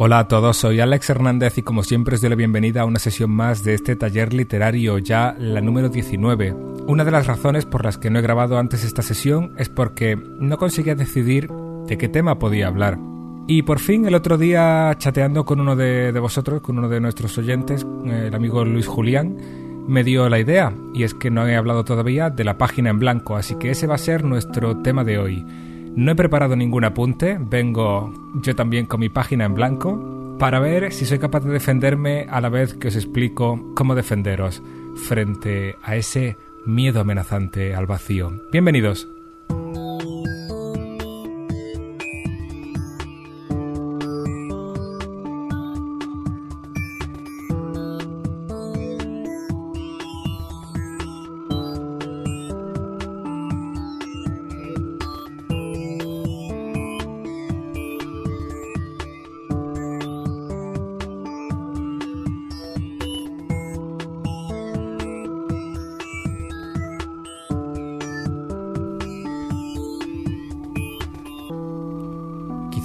Hola a todos, soy Alex Hernández y como siempre os doy la bienvenida a una sesión más de este taller literario, ya la número 19. Una de las razones por las que no he grabado antes esta sesión es porque no conseguía decidir de qué tema podía hablar. Y por fin el otro día chateando con uno de, vosotros, con uno de nuestros oyentes, el amigo Luis Julián, me dio la idea, y es que no he hablado todavía de la página en blanco, así que ese va a ser nuestro tema de hoy. No he preparado ningún apunte, vengo yo también con mi página en blanco para ver si soy capaz de defenderme a la vez que os explico cómo defenderos frente a ese miedo amenazante al vacío. Bienvenidos.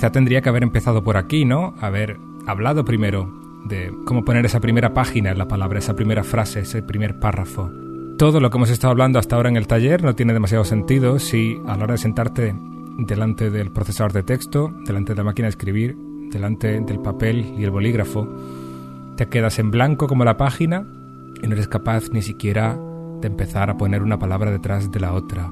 Quizá tendría que haber empezado por aquí, ¿no? Haber hablado primero de cómo poner esa primera página en la palabra, esa primera frase, ese primer párrafo. Todo lo que hemos estado hablando hasta ahora en el taller no tiene demasiado sentido si a la hora de sentarte delante del procesador de texto, delante de la máquina de escribir, delante del papel y el bolígrafo, te quedas en blanco como la página y no eres capaz ni siquiera de empezar a poner una palabra detrás de la otra.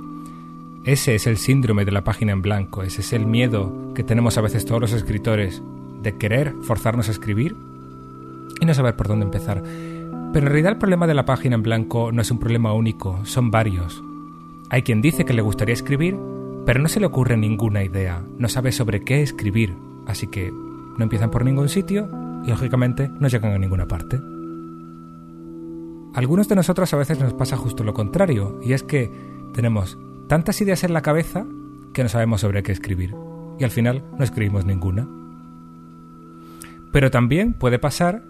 Ese es el síndrome de la página en blanco, ese es el miedo que tenemos a veces todos los escritores de querer forzarnos a escribir y no saber por dónde empezar. Pero en realidad el problema de la página en blanco no es un problema único, son varios. Hay quien dice que le gustaría escribir, pero no se le ocurre ninguna idea, no sabe sobre qué escribir, así que no empiezan por ningún sitio y lógicamente no llegan a ninguna parte. algunos de nosotros a veces nos pasa justo lo contrario, y es que tenemos tantas ideas en la cabeza que no sabemos sobre qué escribir y al final no escribimos ninguna. Pero también puede pasar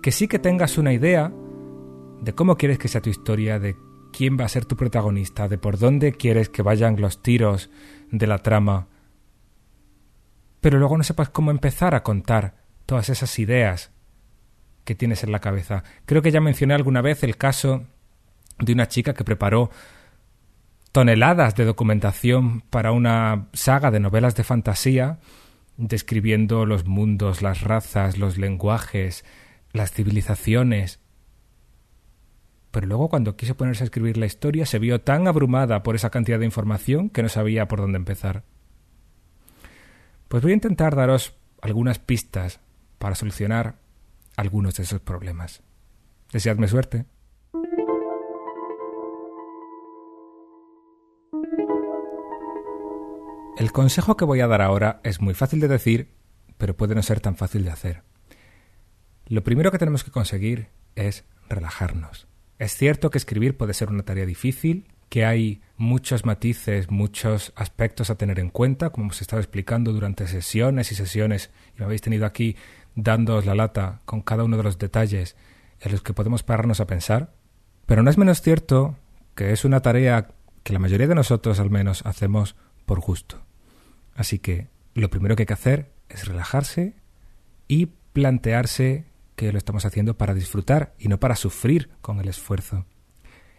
que sí que tengas una idea de cómo quieres que sea tu historia, de quién va a ser tu protagonista, de por dónde quieres que vayan los tiros de la trama, pero luego no sepas cómo empezar a contar todas esas ideas que tienes en la cabeza. Creo que ya mencioné alguna vez el caso de una chica que preparó toneladas de documentación para una saga de novelas de fantasía describiendo los mundos, las razas, los lenguajes, las civilizaciones. Pero luego cuando quiso ponerse a escribir la historia se vio tan abrumada por esa cantidad de información que no sabía por dónde empezar. Pues voy a intentar daros algunas pistas para solucionar algunos de esos problemas. Deseadme suerte. El consejo que voy a dar ahora es muy fácil de decir, pero puede no ser tan fácil de hacer. Lo primero que tenemos que conseguir es relajarnos. Es cierto que escribir puede ser una tarea difícil, que hay muchos matices, muchos aspectos a tener en cuenta, como hemos estado explicando durante sesiones y sesiones, y me habéis tenido aquí dándoos la lata con cada uno de los detalles en los que podemos pararnos a pensar, pero no es menos cierto que es una tarea que la mayoría de nosotros al menos hacemos por gusto. Así que lo primero que hay que hacer es relajarse y plantearse que lo estamos haciendo para disfrutar y no para sufrir con el esfuerzo.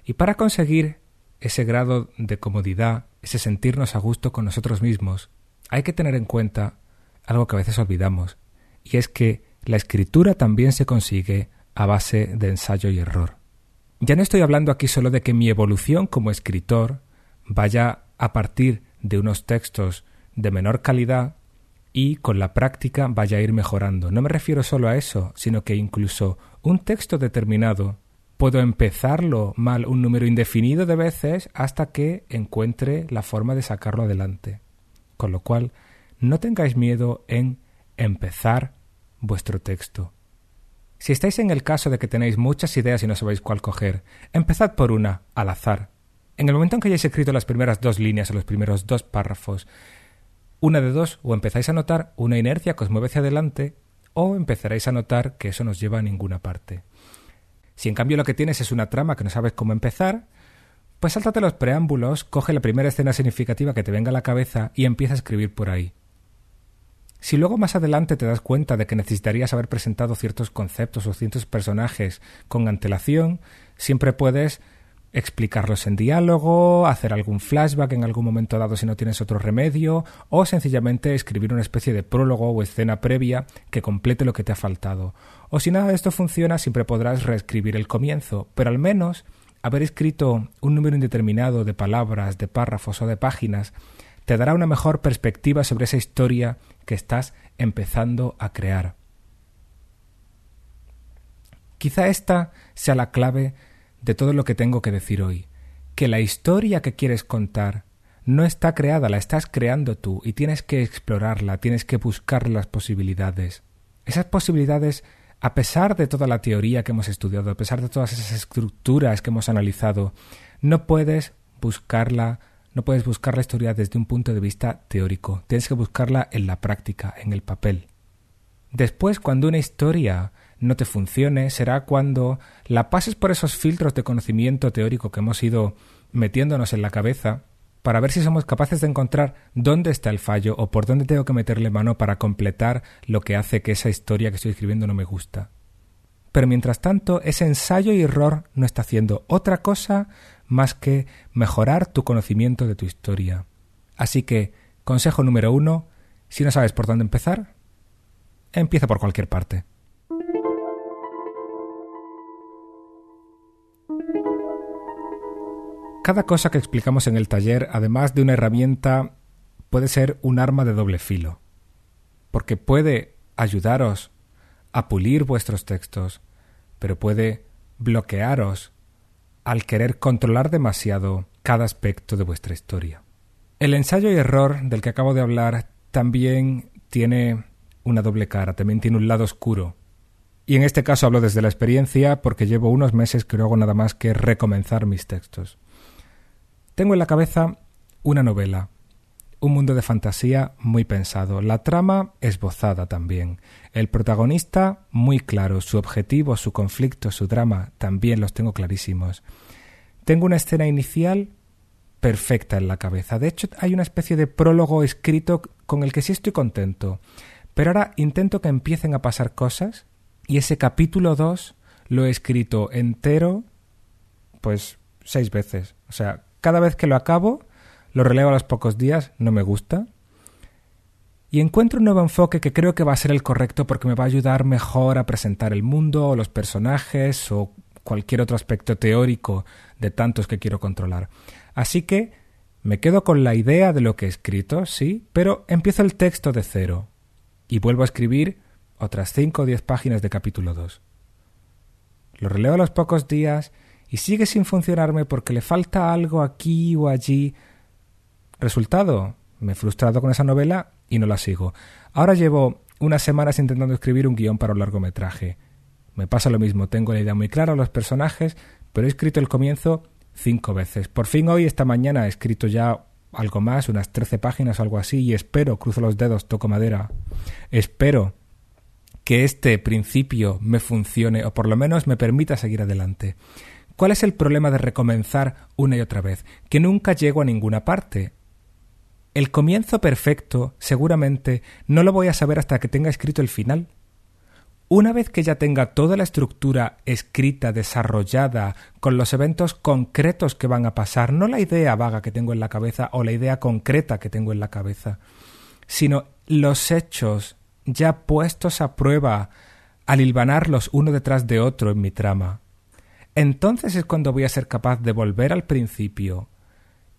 Y para conseguir ese grado de comodidad, ese sentirnos a gusto con nosotros mismos, hay que tener en cuenta algo que a veces olvidamos, y es que la escritura también se consigue a base de ensayo y error. Ya no estoy hablando aquí solo de que mi evolución como escritor vaya a partir de unos textos de menor calidad y con la práctica vaya a ir mejorando. No me refiero solo a eso, sino que incluso un texto determinado puedo empezarlo mal un número indefinido de veces hasta que encuentre la forma de sacarlo adelante. Con lo cual, no tengáis miedo en empezar vuestro texto. Si estáis en el caso de que tenéis muchas ideas y no sabéis cuál coger, empezad por una, al azar. En el momento en que hayáis escrito las primeras dos líneas o los primeros dos párrafos, una de dos, o empezáis a notar una inercia que os mueve hacia adelante, o empezaréis a notar que eso nos lleva a ninguna parte. Si en cambio lo que tienes es una trama que no sabes cómo empezar, pues sáltate los preámbulos, coge la primera escena significativa que te venga a la cabeza y empieza a escribir por ahí. Si luego más adelante te das cuenta de que necesitarías haber presentado ciertos conceptos o ciertos personajes con antelación, siempre puedes explicarlos en diálogo, hacer algún flashback en algún momento dado si no tienes otro remedio, o sencillamente escribir una especie de prólogo o escena previa que complete lo que te ha faltado. O si nada de esto funciona, siempre podrás reescribir el comienzo, pero al menos haber escrito un número indeterminado de palabras, de párrafos o de páginas te dará una mejor perspectiva sobre esa historia que estás empezando a crear. Quizá esta sea la clave de todo lo que tengo que decir hoy, que la historia que quieres contar no está creada, la estás creando tú y tienes que explorarla, tienes que buscar las posibilidades. Esas posibilidades, a pesar de toda la teoría que hemos estudiado, a pesar de todas esas estructuras que hemos analizado, no puedes buscarla no puedes buscar la historia desde un punto de vista teórico, tienes que buscarla en la práctica, en el papel. Después, cuando una historia no te funcione, será cuando la pases por esos filtros de conocimiento teórico que hemos ido metiéndonos en la cabeza para ver si somos capaces de encontrar dónde está el fallo o por dónde tengo que meterle mano para completar lo que hace que esa historia que estoy escribiendo no me gusta. Pero mientras tanto, ese ensayo y error no está haciendo otra cosa más que mejorar tu conocimiento de tu historia. Así que, consejo número uno, si no sabes por dónde empezar, empieza por cualquier parte. Cada cosa que explicamos en el taller, además de una herramienta, puede ser un arma de doble filo, porque puede ayudaros a pulir vuestros textos, pero puede bloquearos al querer controlar demasiado cada aspecto de vuestra historia. El ensayo y error del que acabo de hablar también tiene una doble cara, también tiene un lado oscuro. Y en este caso hablo desde la experiencia porque llevo unos meses que no hago nada más que recomenzar mis textos. Tengo en la cabeza una novela, un mundo de fantasía muy pensado, la trama esbozada también, el protagonista muy claro, su objetivo, su conflicto, su drama también los tengo clarísimos. Tengo una escena inicial perfecta en la cabeza. De hecho, hay una especie de prólogo escrito con el que sí estoy contento. Pero ahora intento que empiecen a pasar cosas y ese capítulo 2 lo he escrito entero pues seis veces. O sea, cada vez que lo acabo lo releo a los pocos días, no me gusta. Y encuentro un nuevo enfoque que creo que va a ser el correcto porque me va a ayudar mejor a presentar el mundo o los personajes o cualquier otro aspecto teórico de tantos que quiero controlar. Así que me quedo con la idea de lo que he escrito, sí, pero empiezo el texto de cero y vuelvo a escribir otras cinco o diez páginas de capítulo 2. Lo releo a los pocos días y sigue sin funcionarme porque le falta algo aquí o allí Resultado, me he frustrado con esa novela y no la sigo. Ahora llevo unas semanas intentando escribir un guion para un largometraje. Me pasa lo mismo, tengo la idea muy clara, los personajes, pero he escrito el comienzo cinco veces. Por fin hoy, esta mañana, he escrito ya algo más, unas trece páginas o algo así, y espero, cruzo los dedos, toco madera, espero que este principio me funcione o por lo menos me permita seguir adelante. ¿Cuál es el problema de recomenzar una y otra vez? Que nunca llego a ninguna parte. El comienzo perfecto seguramente no lo voy a saber hasta que tenga escrito el final. Una vez que ya tenga toda la estructura escrita, desarrollada, con los eventos concretos que van a pasar, no la idea vaga que tengo en la cabeza o la idea concreta que tengo en la cabeza, sino los hechos ya puestos a prueba al hilvanarlos uno detrás de otro en mi trama. Entonces es cuando voy a ser capaz de volver al principio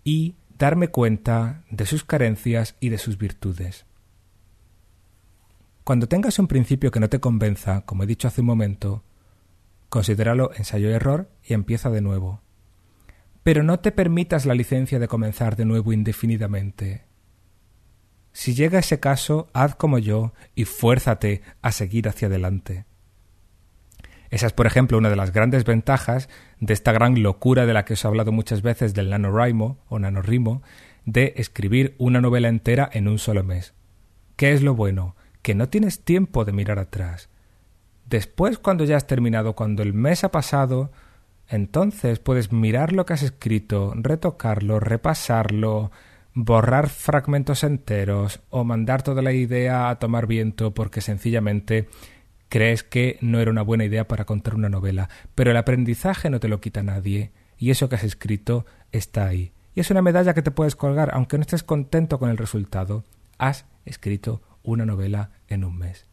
y darme cuenta de sus carencias y de sus virtudes. Cuando tengas un principio que no te convenza, como he dicho hace un momento, considéralo ensayo y error y empieza de nuevo. Pero no te permitas la licencia de comenzar de nuevo indefinidamente. Si llega ese caso, haz como yo y fuérzate a seguir hacia adelante. Esa es, por ejemplo, una de las grandes ventajas de esta gran locura de la que os he hablado muchas veces del NaNoWriMo o NaNoWriMo, de escribir una novela entera en un solo mes. ¿Qué es lo bueno? Que no tienes tiempo de mirar atrás. Después, cuando ya has terminado, cuando el mes ha pasado, entonces puedes mirar lo que has escrito, retocarlo, repasarlo, borrar fragmentos enteros o mandar toda la idea a tomar viento porque sencillamente crees que no era una buena idea para contar una novela, pero el aprendizaje no te lo quita nadie y eso que has escrito está ahí. Y es una medalla que te puedes colgar aunque no estés contento con el resultado. Has escrito una novela en un mes.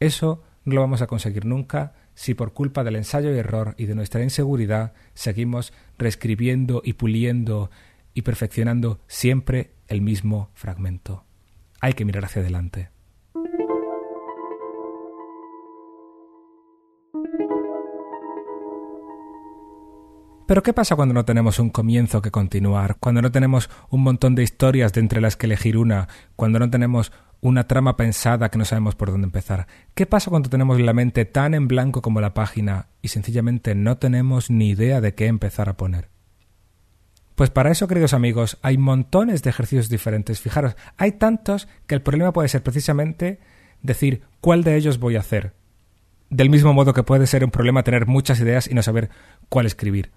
Eso no lo vamos a conseguir nunca si por culpa del ensayo y error y de nuestra inseguridad seguimos reescribiendo y puliendo y perfeccionando siempre el mismo fragmento. Hay que mirar hacia adelante. Pero ¿qué pasa cuando no tenemos un comienzo que continuar? Cuando no tenemos un montón de historias de entre las que elegir una? Cuando no tenemos una trama pensada que no sabemos por dónde empezar? ¿Qué pasa cuando tenemos la mente tan en blanco como la página y sencillamente no tenemos ni idea de qué empezar a poner? Pues para eso, queridos amigos, hay montones de ejercicios diferentes. Fijaros, hay tantos que el problema puede ser precisamente decir cuál de ellos voy a hacer. Del mismo modo que puede ser un problema tener muchas ideas y no saber cuál escribir.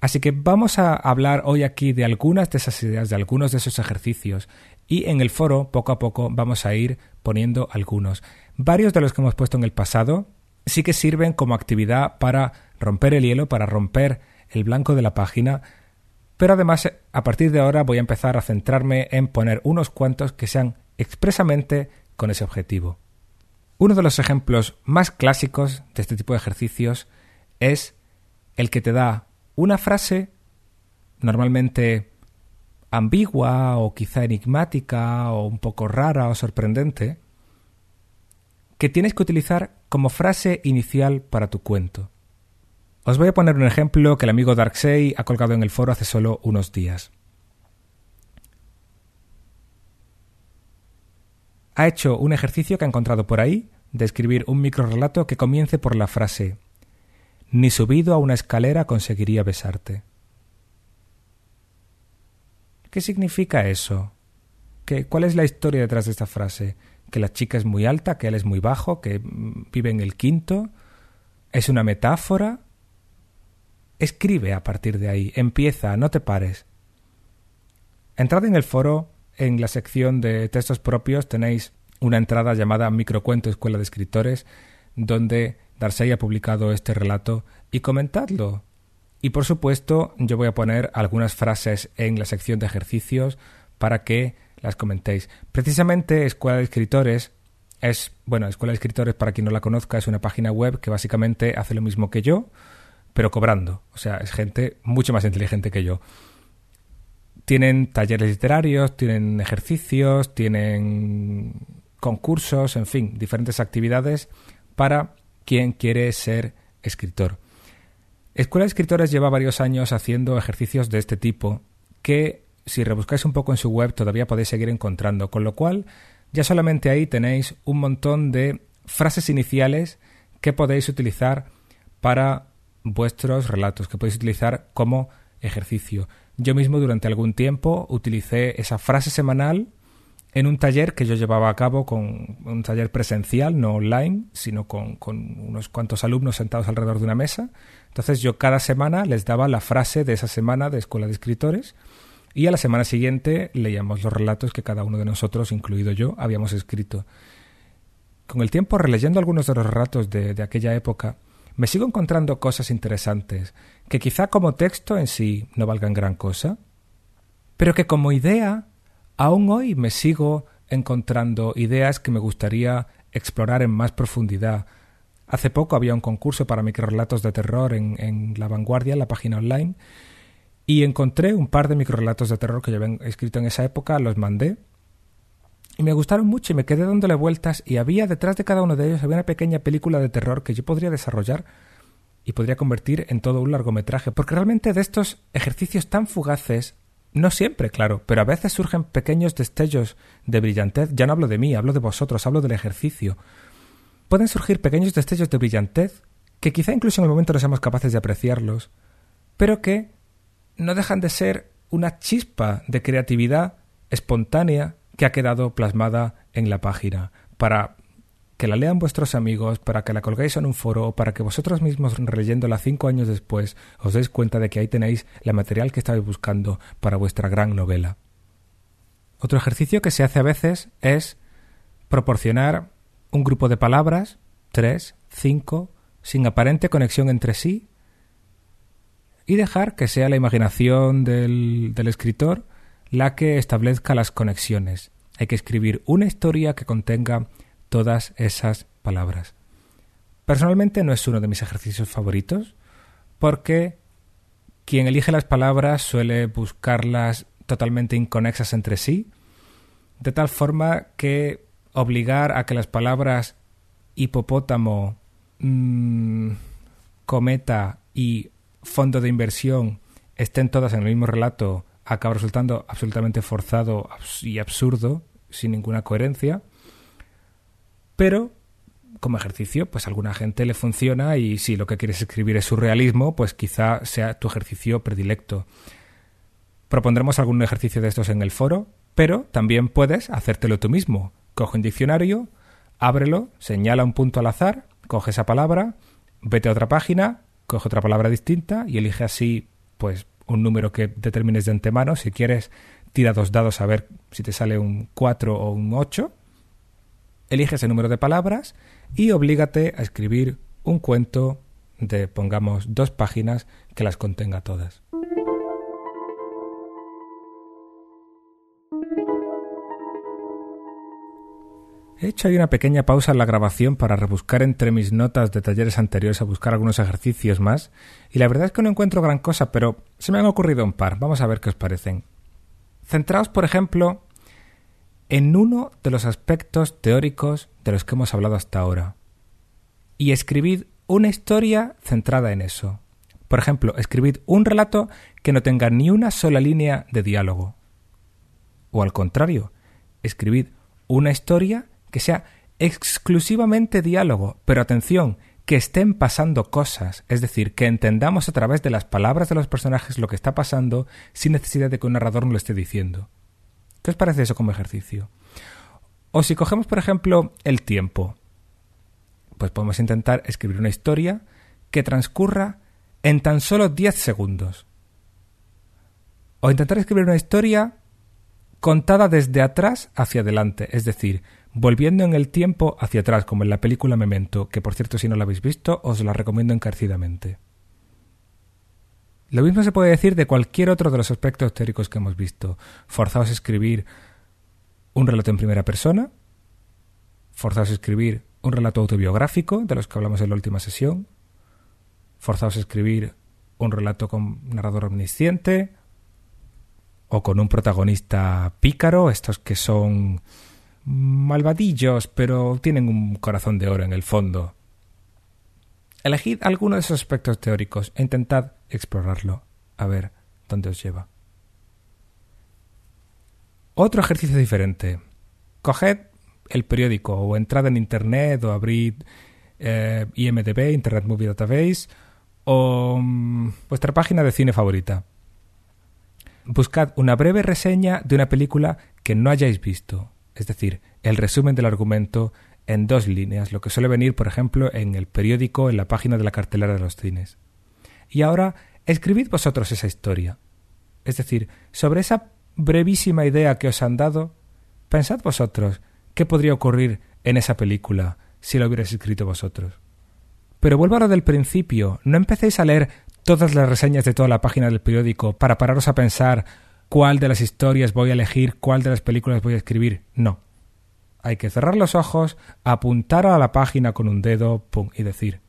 Así que vamos a hablar hoy aquí de algunas de esas ideas, de algunos de esos ejercicios, y en el foro poco a poco vamos a ir poniendo algunos. Varios de los que hemos puesto en el pasado sí que sirven como actividad para romper el hielo, para romper el blanco de la página, pero además a partir de ahora voy a empezar a centrarme en poner unos cuantos que sean expresamente con ese objetivo. Uno de los ejemplos más clásicos de este tipo de ejercicios es el que te da una frase normalmente ambigua o quizá enigmática o un poco rara o sorprendente que tienes que utilizar como frase inicial para tu cuento. Os voy a poner un ejemplo que el amigo Darksey ha colgado en el foro hace solo unos días. Ha hecho un ejercicio que ha encontrado por ahí de escribir un microrelato que comience por la frase ni subido a una escalera conseguiría besarte. ¿Qué significa eso? ¿Qué, ¿Cuál es la historia detrás de esta frase? ¿Que la chica es muy alta, que él es muy bajo, que vive en el quinto? ¿Es una metáfora? Escribe a partir de ahí, empieza, no te pares. Entrad en el foro, en la sección de textos propios tenéis una entrada llamada Microcuento Escuela de Escritores, donde Darcy ha publicado este relato y comentadlo. Y por supuesto, yo voy a poner algunas frases en la sección de ejercicios para que las comentéis. Precisamente Escuela de Escritores es, bueno, Escuela de Escritores, para quien no la conozca, es una página web que básicamente hace lo mismo que yo, pero cobrando. O sea, es gente mucho más inteligente que yo. Tienen talleres literarios, tienen ejercicios, tienen concursos, en fin, diferentes actividades para quien quiere ser escritor. Escuela de Escritores lleva varios años haciendo ejercicios de este tipo que si rebuscáis un poco en su web todavía podéis seguir encontrando, con lo cual ya solamente ahí tenéis un montón de frases iniciales que podéis utilizar para vuestros relatos, que podéis utilizar como ejercicio. Yo mismo durante algún tiempo utilicé esa frase semanal en un taller que yo llevaba a cabo con un taller presencial, no online, sino con, unos cuantos alumnos sentados alrededor de una mesa. Entonces yo cada semana les daba la frase de esa semana de Escuela de Escritores y a la semana siguiente leíamos los relatos que cada uno de nosotros, incluido yo, habíamos escrito. Con el tiempo, releyendo algunos de los relatos de, de aquella época, me sigo encontrando cosas interesantes, que quizá como texto en sí no valgan gran cosa, pero que como idea Aún hoy me sigo encontrando ideas que me gustaría explorar en más profundidad. Hace poco había un concurso para microrelatos de terror en, La Vanguardia, en la página online, y encontré un par de microrelatos de terror que yo había escrito en esa época, los mandé, y me gustaron mucho y me quedé dándole vueltas y había detrás de cada uno de ellos había una pequeña película de terror que yo podría desarrollar y podría convertir en todo un largometraje, porque realmente de estos ejercicios tan fugaces no siempre, claro, pero a veces surgen pequeños destellos de brillantez. Ya no hablo de mí, hablo de vosotros, hablo del ejercicio. Pueden surgir pequeños destellos de brillantez que quizá incluso en el momento no seamos capaces de apreciarlos, pero que no dejan de ser una chispa de creatividad espontánea que ha quedado plasmada en la página para que la lean vuestros amigos, para que la colgáis en un foro o para que vosotros mismos releyéndola cinco años después os deis cuenta de que ahí tenéis el material que estabais buscando para vuestra gran novela. Otro ejercicio que se hace a veces es proporcionar un grupo de palabras, tres, cinco, sin aparente conexión entre sí, y dejar que sea la imaginación del, del escritor la que establezca las conexiones. Hay que escribir una historia que contenga todas esas palabras. Personalmente no es uno de mis ejercicios favoritos porque quien elige las palabras suele buscarlas totalmente inconexas entre sí, de tal forma que obligar a que las palabras hipopótamo, mm, cometa y fondo de inversión estén todas en el mismo relato acaba resultando absolutamente forzado y absurdo, sin ninguna coherencia. Pero como ejercicio, pues a alguna gente le funciona y si lo que quieres escribir es surrealismo, pues quizá sea tu ejercicio predilecto. Propondremos algún ejercicio de estos en el foro, pero también puedes hacértelo tú mismo. Coge un diccionario, ábrelo, señala un punto al azar, coge esa palabra, vete a otra página, coge otra palabra distinta y elige así, pues, un número que determines de antemano. Si quieres, tira dos dados a ver si te sale un 4 o un 8 elige ese número de palabras y oblígate a escribir un cuento de, pongamos, dos páginas que las contenga todas. He hecho ahí una pequeña pausa en la grabación para rebuscar entre mis notas de talleres anteriores a buscar algunos ejercicios más, y la verdad es que no encuentro gran cosa, pero se me han ocurrido un par. Vamos a ver qué os parecen. Centraos, por ejemplo, en uno de los aspectos teóricos de los que hemos hablado hasta ahora. Y escribid una historia centrada en eso. Por ejemplo, escribid un relato que no tenga ni una sola línea de diálogo. O al contrario, escribid una historia que sea exclusivamente diálogo, pero atención, que estén pasando cosas, es decir, que entendamos a través de las palabras de los personajes lo que está pasando sin necesidad de que un narrador nos lo esté diciendo. ¿Qué os parece eso como ejercicio? O si cogemos, por ejemplo, el tiempo, pues podemos intentar escribir una historia que transcurra en tan solo 10 segundos. O intentar escribir una historia contada desde atrás hacia adelante, es decir, volviendo en el tiempo hacia atrás, como en la película Memento, que por cierto si no la habéis visto os la recomiendo encarecidamente. Lo mismo se puede decir de cualquier otro de los aspectos teóricos que hemos visto. Forzaos a escribir un relato en primera persona, forzaos a escribir un relato autobiográfico, de los que hablamos en la última sesión, forzaos a escribir un relato con narrador omnisciente, o con un protagonista pícaro, estos que son malvadillos, pero tienen un corazón de oro en el fondo. Elegid alguno de esos aspectos teóricos e intentad explorarlo, a ver dónde os lleva. Otro ejercicio diferente. Coged el periódico o entrad en Internet o abrid eh, IMDB, Internet Movie Database, o mm, vuestra página de cine favorita. Buscad una breve reseña de una película que no hayáis visto, es decir, el resumen del argumento en dos líneas, lo que suele venir, por ejemplo, en el periódico, en la página de la cartelera de los cines. Y ahora escribid vosotros esa historia. Es decir, sobre esa brevísima idea que os han dado, pensad vosotros qué podría ocurrir en esa película si la hubierais escrito vosotros. Pero vuelvo a lo del principio, no empecéis a leer todas las reseñas de toda la página del periódico para pararos a pensar cuál de las historias voy a elegir, cuál de las películas voy a escribir. No hay que cerrar los ojos, apuntar a la página con un dedo, pum, y decir,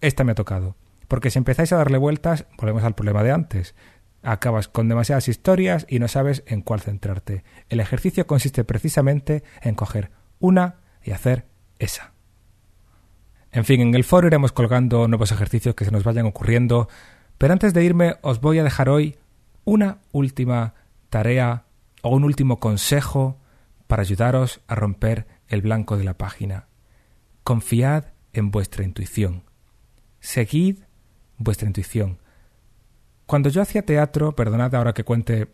esta me ha tocado. Porque si empezáis a darle vueltas, volvemos al problema de antes. Acabas con demasiadas historias y no sabes en cuál centrarte. El ejercicio consiste precisamente en coger una y hacer esa. En fin, en el foro iremos colgando nuevos ejercicios que se nos vayan ocurriendo, pero antes de irme os voy a dejar hoy una última tarea o un último consejo para ayudaros a romper el blanco de la página. Confiad en vuestra intuición. Seguid vuestra intuición. Cuando yo hacía teatro, perdonad ahora que cuente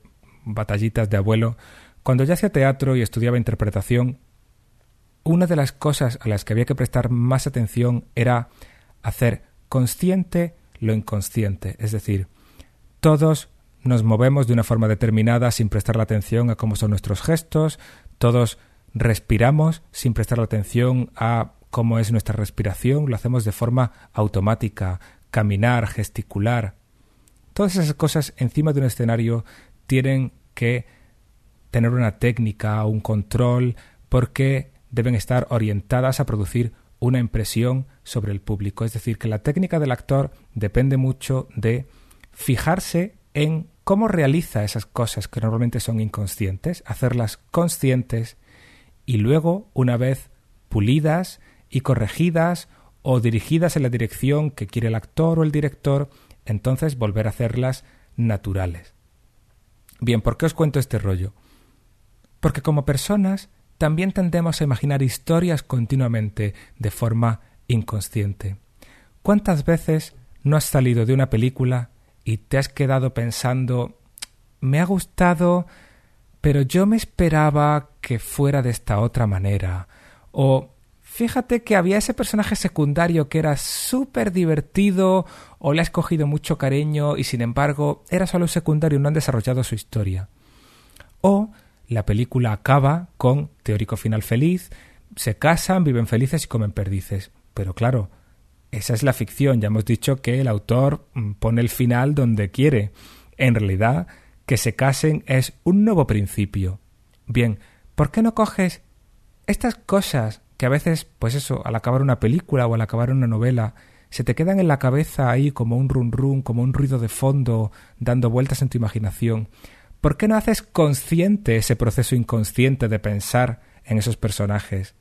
batallitas de abuelo, cuando yo hacía teatro y estudiaba interpretación, una de las cosas a las que había que prestar más atención era hacer consciente lo inconsciente, es decir, todos nos movemos de una forma determinada sin prestar la atención a cómo son nuestros gestos, todos respiramos sin prestar la atención a cómo es nuestra respiración, lo hacemos de forma automática, caminar, gesticular. Todas esas cosas encima de un escenario tienen que tener una técnica, un control, porque deben estar orientadas a producir una impresión sobre el público. Es decir, que la técnica del actor depende mucho de fijarse en cómo realiza esas cosas que normalmente son inconscientes, hacerlas conscientes y luego, una vez pulidas y corregidas o dirigidas en la dirección que quiere el actor o el director, entonces volver a hacerlas naturales. Bien, ¿por qué os cuento este rollo? Porque como personas también tendemos a imaginar historias continuamente de forma inconsciente. ¿Cuántas veces no has salido de una película y te has quedado pensando me ha gustado, pero yo me esperaba que fuera de esta otra manera? O fíjate que había ese personaje secundario que era súper divertido o le has cogido mucho cariño y sin embargo era solo un secundario y no han desarrollado su historia. O la película acaba con teórico final feliz, se casan, viven felices y comen perdices. Pero claro, esa es la ficción. Ya hemos dicho que el autor mm, pone el final donde quiere. En realidad, que se casen es un nuevo principio. Bien, ¿por qué no coges estas cosas que a veces, pues eso, al acabar una película o al acabar una novela, se te quedan en la cabeza ahí como un run run, como un ruido de fondo, dando vueltas en tu imaginación? ¿Por qué no haces consciente ese proceso inconsciente de pensar en esos personajes?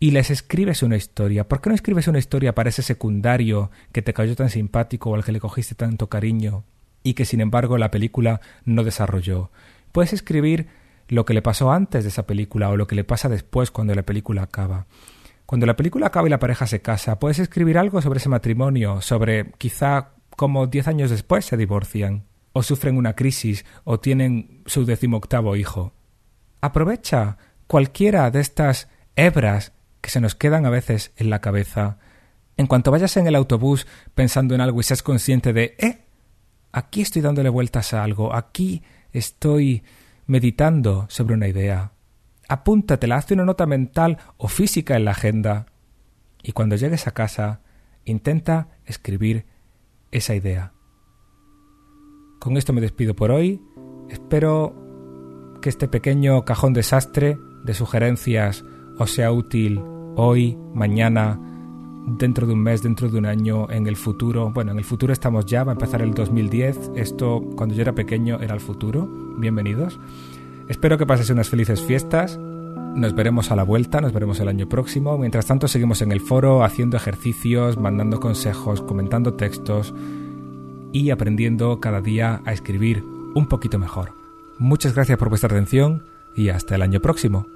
Y les escribes una historia. ¿Por qué no escribes una historia para ese secundario que te cayó tan simpático o al que le cogiste tanto cariño y que sin embargo la película no desarrolló? Puedes escribir lo que le pasó antes de esa película o lo que le pasa después cuando la película acaba. Cuando la película acaba y la pareja se casa, puedes escribir algo sobre ese matrimonio, sobre quizá cómo diez años después se divorcian o sufren una crisis o tienen su decimoctavo hijo. Aprovecha cualquiera de estas hebras que se nos quedan a veces en la cabeza. En cuanto vayas en el autobús pensando en algo y seas consciente de eh, aquí estoy dándole vueltas a algo, aquí estoy meditando sobre una idea. Apúntatela, hazte una nota mental o física en la agenda. Y cuando llegues a casa, intenta escribir esa idea. Con esto me despido por hoy. Espero que este pequeño cajón desastre de sugerencias os sea útil hoy, mañana, dentro de un mes, dentro de un año, en el futuro. Bueno, en el futuro estamos ya, va a empezar el 2010. Esto, cuando yo era pequeño, era el futuro. Bienvenidos. Espero que paséis unas felices fiestas. Nos veremos a la vuelta, nos veremos el año próximo. Mientras tanto, seguimos en el foro haciendo ejercicios, mandando consejos, comentando textos y aprendiendo cada día a escribir un poquito mejor. Muchas gracias por vuestra atención y hasta el año próximo.